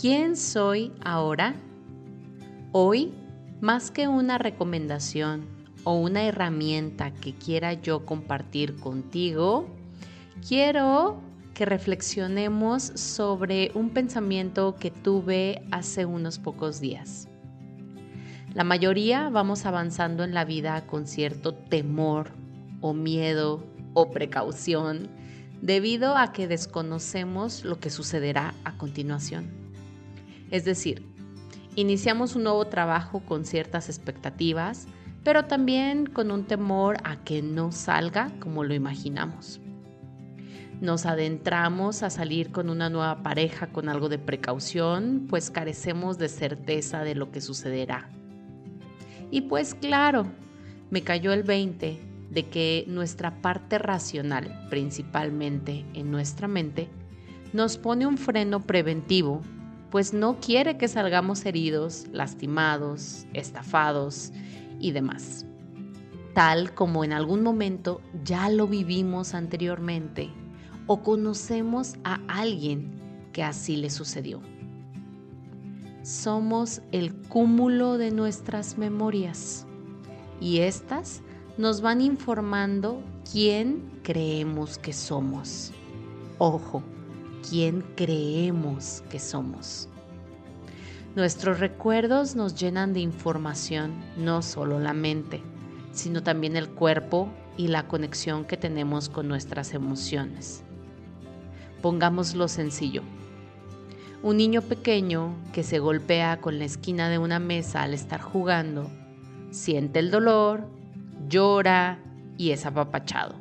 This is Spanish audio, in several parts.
¿Quién soy ahora? Hoy, más que una recomendación o una herramienta que quiera yo compartir contigo, quiero que reflexionemos sobre un pensamiento que tuve hace unos pocos días. La mayoría vamos avanzando en la vida con cierto temor o miedo o precaución debido a que desconocemos lo que sucederá a continuación. Es decir, iniciamos un nuevo trabajo con ciertas expectativas, pero también con un temor a que no salga como lo imaginamos. Nos adentramos a salir con una nueva pareja con algo de precaución, pues carecemos de certeza de lo que sucederá. Y pues claro, me cayó el 20 de que nuestra parte racional, principalmente en nuestra mente, nos pone un freno preventivo pues no quiere que salgamos heridos, lastimados, estafados y demás. Tal como en algún momento ya lo vivimos anteriormente o conocemos a alguien que así le sucedió. Somos el cúmulo de nuestras memorias y estas nos van informando quién creemos que somos. Ojo, quién creemos que somos. Nuestros recuerdos nos llenan de información, no solo la mente, sino también el cuerpo y la conexión que tenemos con nuestras emociones. Pongámoslo sencillo. Un niño pequeño que se golpea con la esquina de una mesa al estar jugando, siente el dolor, llora y es apapachado.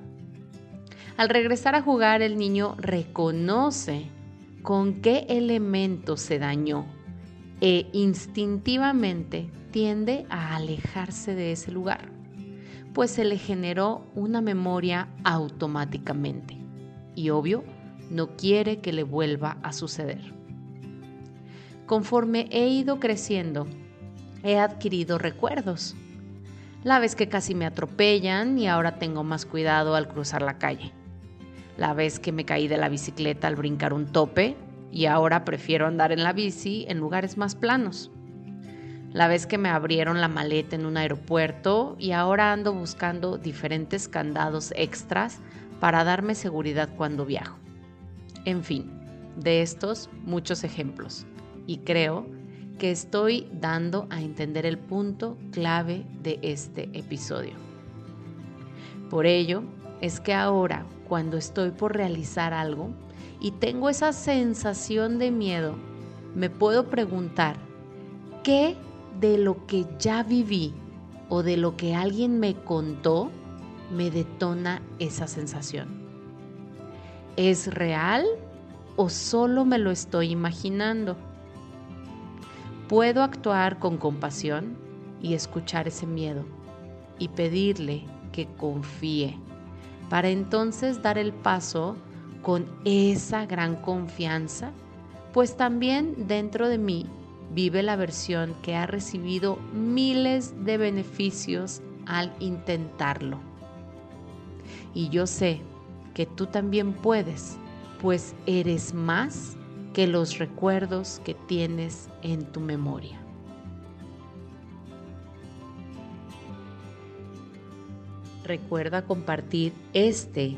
Al regresar a jugar, el niño reconoce con qué elemento se dañó e instintivamente tiende a alejarse de ese lugar, pues se le generó una memoria automáticamente y obvio no quiere que le vuelva a suceder. Conforme he ido creciendo, he adquirido recuerdos. La vez que casi me atropellan y ahora tengo más cuidado al cruzar la calle la vez que me caí de la bicicleta al brincar un tope y ahora prefiero andar en la bici en lugares más planos. La vez que me abrieron la maleta en un aeropuerto y ahora ando buscando diferentes candados extras para darme seguridad cuando viajo. En fin, de estos muchos ejemplos. Y creo que estoy dando a entender el punto clave de este episodio. Por ello, es que ahora cuando estoy por realizar algo y tengo esa sensación de miedo, me puedo preguntar, ¿qué de lo que ya viví o de lo que alguien me contó me detona esa sensación? ¿Es real o solo me lo estoy imaginando? Puedo actuar con compasión y escuchar ese miedo y pedirle que confíe para entonces dar el paso con esa gran confianza, pues también dentro de mí vive la versión que ha recibido miles de beneficios al intentarlo. Y yo sé que tú también puedes, pues eres más que los recuerdos que tienes en tu memoria. Recuerda compartir este